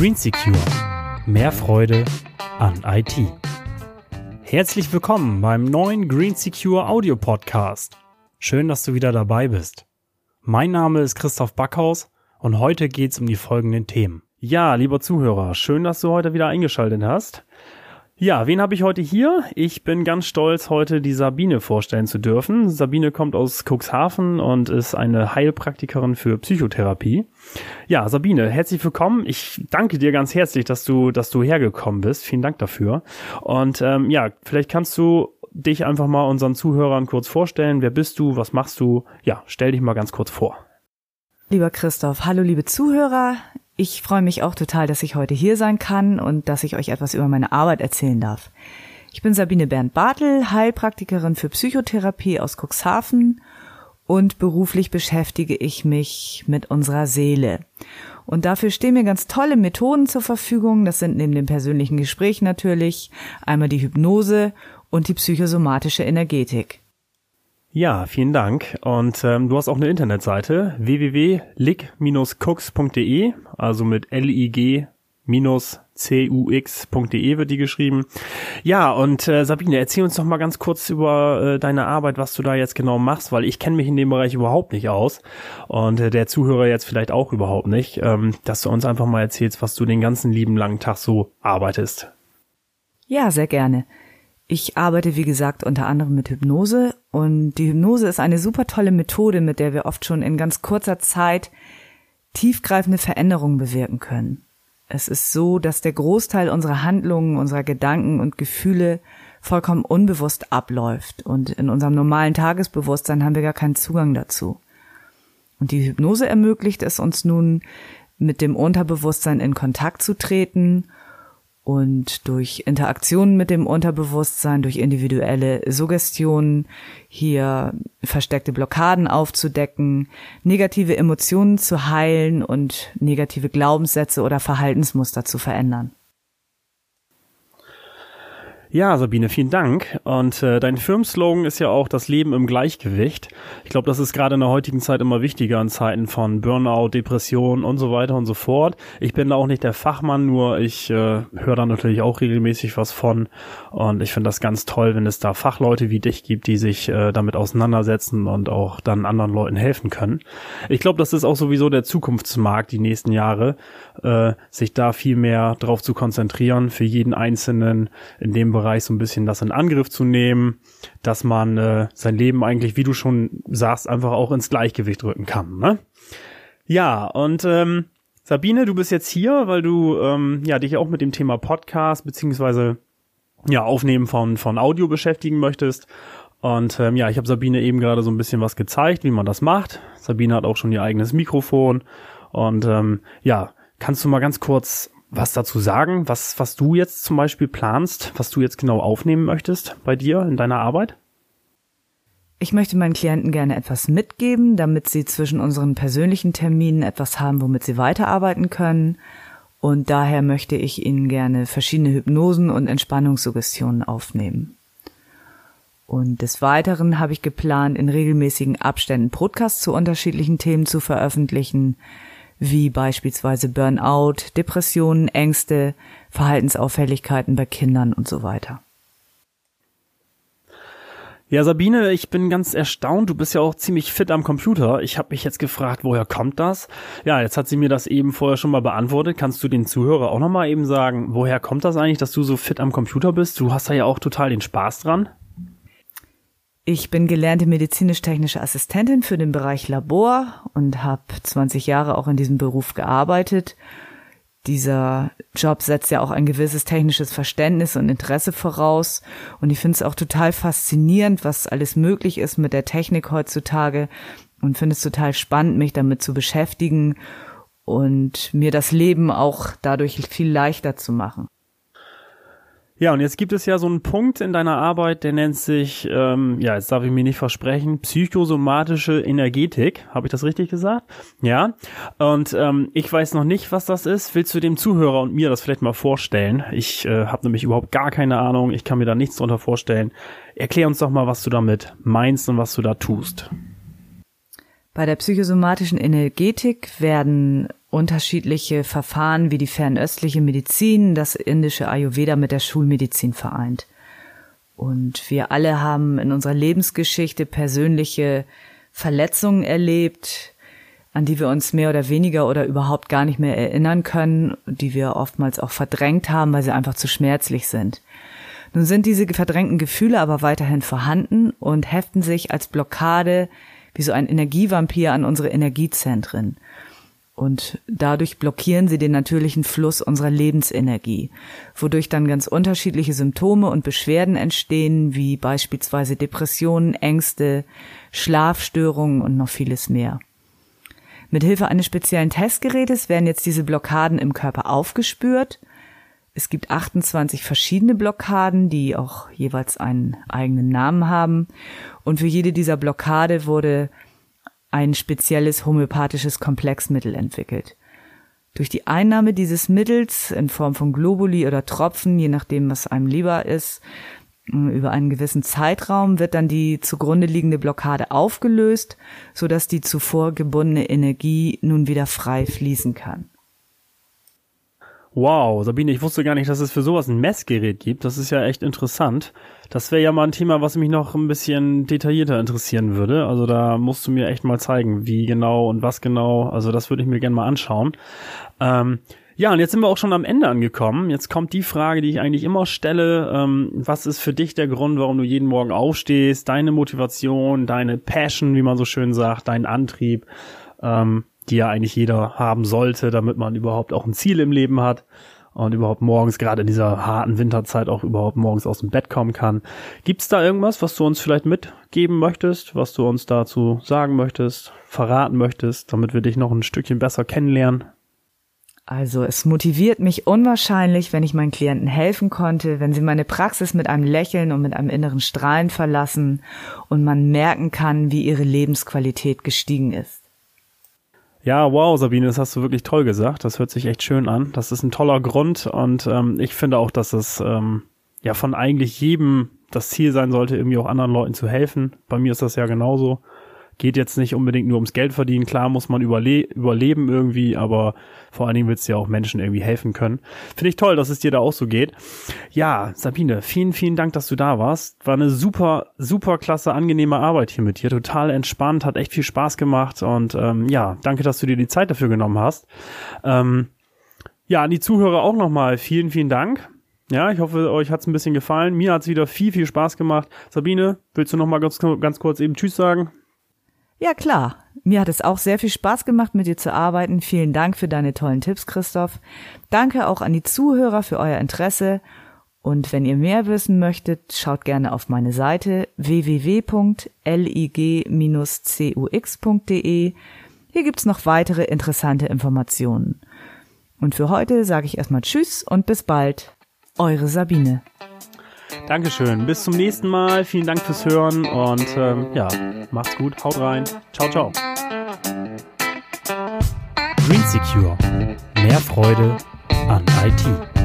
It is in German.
Green Secure. Mehr Freude an IT. Herzlich willkommen beim neuen Green Secure Audio Podcast. Schön, dass du wieder dabei bist. Mein Name ist Christoph Backhaus und heute geht's um die folgenden Themen. Ja, lieber Zuhörer, schön, dass du heute wieder eingeschaltet hast. Ja, wen habe ich heute hier? Ich bin ganz stolz, heute die Sabine vorstellen zu dürfen. Sabine kommt aus Cuxhaven und ist eine Heilpraktikerin für Psychotherapie. Ja, Sabine, herzlich willkommen. Ich danke dir ganz herzlich, dass du, dass du hergekommen bist. Vielen Dank dafür. Und ähm, ja, vielleicht kannst du dich einfach mal unseren Zuhörern kurz vorstellen. Wer bist du? Was machst du? Ja, stell dich mal ganz kurz vor. Lieber Christoph, hallo liebe Zuhörer. Ich freue mich auch total, dass ich heute hier sein kann und dass ich euch etwas über meine Arbeit erzählen darf. Ich bin Sabine Bernd Bartel, Heilpraktikerin für Psychotherapie aus Cuxhaven und beruflich beschäftige ich mich mit unserer Seele. Und dafür stehen mir ganz tolle Methoden zur Verfügung. Das sind neben dem persönlichen Gespräch natürlich einmal die Hypnose und die psychosomatische Energetik. Ja, vielen Dank. Und ähm, du hast auch eine Internetseite www.lig-cooks.de, also mit L-I-G cux.de wird die geschrieben. Ja, und äh, Sabine, erzähl uns doch mal ganz kurz über äh, deine Arbeit, was du da jetzt genau machst, weil ich kenne mich in dem Bereich überhaupt nicht aus und äh, der Zuhörer jetzt vielleicht auch überhaupt nicht, ähm, dass du uns einfach mal erzählst, was du den ganzen lieben langen Tag so arbeitest. Ja, sehr gerne. Ich arbeite, wie gesagt, unter anderem mit Hypnose und die Hypnose ist eine super tolle Methode, mit der wir oft schon in ganz kurzer Zeit tiefgreifende Veränderungen bewirken können. Es ist so, dass der Großteil unserer Handlungen, unserer Gedanken und Gefühle vollkommen unbewusst abläuft und in unserem normalen Tagesbewusstsein haben wir gar keinen Zugang dazu. Und die Hypnose ermöglicht es uns nun, mit dem Unterbewusstsein in Kontakt zu treten und durch Interaktionen mit dem Unterbewusstsein, durch individuelle Suggestionen hier versteckte Blockaden aufzudecken, negative Emotionen zu heilen und negative Glaubenssätze oder Verhaltensmuster zu verändern. Ja, Sabine, vielen Dank. Und äh, dein Firmenslogan ist ja auch das Leben im Gleichgewicht. Ich glaube, das ist gerade in der heutigen Zeit immer wichtiger in Zeiten von Burnout, Depression und so weiter und so fort. Ich bin da auch nicht der Fachmann, nur ich äh, höre da natürlich auch regelmäßig was von. Und ich finde das ganz toll, wenn es da Fachleute wie dich gibt, die sich äh, damit auseinandersetzen und auch dann anderen Leuten helfen können. Ich glaube, das ist auch sowieso der Zukunftsmarkt die nächsten Jahre, äh, sich da viel mehr drauf zu konzentrieren, für jeden Einzelnen in dem Bereich Bereich so ein bisschen das in Angriff zu nehmen, dass man äh, sein Leben eigentlich, wie du schon sagst, einfach auch ins Gleichgewicht rücken kann. Ne? Ja, und ähm, Sabine, du bist jetzt hier, weil du ähm, ja dich auch mit dem Thema Podcast beziehungsweise ja Aufnehmen von von Audio beschäftigen möchtest. Und ähm, ja, ich habe Sabine eben gerade so ein bisschen was gezeigt, wie man das macht. Sabine hat auch schon ihr eigenes Mikrofon. Und ähm, ja, kannst du mal ganz kurz was dazu sagen, was, was du jetzt zum Beispiel planst, was du jetzt genau aufnehmen möchtest bei dir in deiner Arbeit? Ich möchte meinen Klienten gerne etwas mitgeben, damit sie zwischen unseren persönlichen Terminen etwas haben, womit sie weiterarbeiten können. Und daher möchte ich ihnen gerne verschiedene Hypnosen und Entspannungssuggestionen aufnehmen. Und des Weiteren habe ich geplant, in regelmäßigen Abständen Podcasts zu unterschiedlichen Themen zu veröffentlichen, wie beispielsweise Burnout, Depressionen, Ängste, Verhaltensauffälligkeiten bei Kindern und so weiter. Ja, Sabine, ich bin ganz erstaunt. Du bist ja auch ziemlich fit am Computer. Ich habe mich jetzt gefragt, woher kommt das? Ja, jetzt hat sie mir das eben vorher schon mal beantwortet. Kannst du den Zuhörer auch noch mal eben sagen, woher kommt das eigentlich, dass du so fit am Computer bist? Du hast da ja auch total den Spaß dran. Ich bin gelernte medizinisch-technische Assistentin für den Bereich Labor und habe 20 Jahre auch in diesem Beruf gearbeitet. Dieser Job setzt ja auch ein gewisses technisches Verständnis und Interesse voraus. Und ich finde es auch total faszinierend, was alles möglich ist mit der Technik heutzutage und finde es total spannend, mich damit zu beschäftigen und mir das Leben auch dadurch viel leichter zu machen. Ja, und jetzt gibt es ja so einen Punkt in deiner Arbeit, der nennt sich, ähm, ja, jetzt darf ich mir nicht versprechen, psychosomatische Energetik. Habe ich das richtig gesagt? Ja. Und ähm, ich weiß noch nicht, was das ist. Willst du dem Zuhörer und mir das vielleicht mal vorstellen? Ich äh, habe nämlich überhaupt gar keine Ahnung. Ich kann mir da nichts drunter vorstellen. Erklär uns doch mal, was du damit meinst und was du da tust. Bei der psychosomatischen Energetik werden unterschiedliche Verfahren wie die fernöstliche Medizin, das indische Ayurveda mit der Schulmedizin vereint. Und wir alle haben in unserer Lebensgeschichte persönliche Verletzungen erlebt, an die wir uns mehr oder weniger oder überhaupt gar nicht mehr erinnern können, die wir oftmals auch verdrängt haben, weil sie einfach zu schmerzlich sind. Nun sind diese verdrängten Gefühle aber weiterhin vorhanden und heften sich als Blockade wie so ein Energievampir an unsere Energiezentren. Und dadurch blockieren sie den natürlichen Fluss unserer Lebensenergie, wodurch dann ganz unterschiedliche Symptome und Beschwerden entstehen, wie beispielsweise Depressionen, Ängste, Schlafstörungen und noch vieles mehr. Mit Hilfe eines speziellen Testgerätes werden jetzt diese Blockaden im Körper aufgespürt. Es gibt 28 verschiedene Blockaden, die auch jeweils einen eigenen Namen haben. Und für jede dieser Blockade wurde ein spezielles homöopathisches Komplexmittel entwickelt. Durch die Einnahme dieses Mittels in Form von Globuli oder Tropfen, je nachdem, was einem lieber ist, über einen gewissen Zeitraum wird dann die zugrunde liegende Blockade aufgelöst, so dass die zuvor gebundene Energie nun wieder frei fließen kann. Wow, Sabine, ich wusste gar nicht, dass es für sowas ein Messgerät gibt. Das ist ja echt interessant. Das wäre ja mal ein Thema, was mich noch ein bisschen detaillierter interessieren würde. Also da musst du mir echt mal zeigen, wie genau und was genau. Also das würde ich mir gerne mal anschauen. Ähm, ja, und jetzt sind wir auch schon am Ende angekommen. Jetzt kommt die Frage, die ich eigentlich immer stelle. Ähm, was ist für dich der Grund, warum du jeden Morgen aufstehst? Deine Motivation, deine Passion, wie man so schön sagt, dein Antrieb? Ähm, die ja eigentlich jeder haben sollte, damit man überhaupt auch ein Ziel im Leben hat und überhaupt morgens, gerade in dieser harten Winterzeit, auch überhaupt morgens aus dem Bett kommen kann. Gibt's da irgendwas, was du uns vielleicht mitgeben möchtest, was du uns dazu sagen möchtest, verraten möchtest, damit wir dich noch ein Stückchen besser kennenlernen? Also es motiviert mich unwahrscheinlich, wenn ich meinen Klienten helfen konnte, wenn sie meine Praxis mit einem Lächeln und mit einem inneren Strahlen verlassen und man merken kann, wie ihre Lebensqualität gestiegen ist. Ja, wow, Sabine, das hast du wirklich toll gesagt. Das hört sich echt schön an. Das ist ein toller Grund und ähm, ich finde auch, dass es ähm, ja von eigentlich jedem das Ziel sein sollte, irgendwie auch anderen Leuten zu helfen. Bei mir ist das ja genauso geht jetzt nicht unbedingt nur ums Geld verdienen. Klar muss man überle überleben irgendwie, aber vor allen Dingen willst du ja auch Menschen irgendwie helfen können. Finde ich toll, dass es dir da auch so geht. Ja, Sabine, vielen, vielen Dank, dass du da warst. War eine super, super klasse, angenehme Arbeit hier mit dir. Total entspannt, hat echt viel Spaß gemacht und ähm, ja, danke, dass du dir die Zeit dafür genommen hast. Ähm, ja, an die Zuhörer auch nochmal vielen, vielen Dank. Ja, ich hoffe, euch hat's ein bisschen gefallen. Mir hat's wieder viel, viel Spaß gemacht. Sabine, willst du noch mal ganz, ganz kurz eben Tschüss sagen? Ja, klar. Mir hat es auch sehr viel Spaß gemacht, mit dir zu arbeiten. Vielen Dank für deine tollen Tipps, Christoph. Danke auch an die Zuhörer für euer Interesse. Und wenn ihr mehr wissen möchtet, schaut gerne auf meine Seite www.lig-cux.de. Hier gibt's noch weitere interessante Informationen. Und für heute sage ich erstmal Tschüss und bis bald. Eure Sabine. Dankeschön. Bis zum nächsten Mal. Vielen Dank fürs Hören und ähm, ja, macht's gut. Haut rein. Ciao, ciao. Green Secure. Mehr Freude an IT.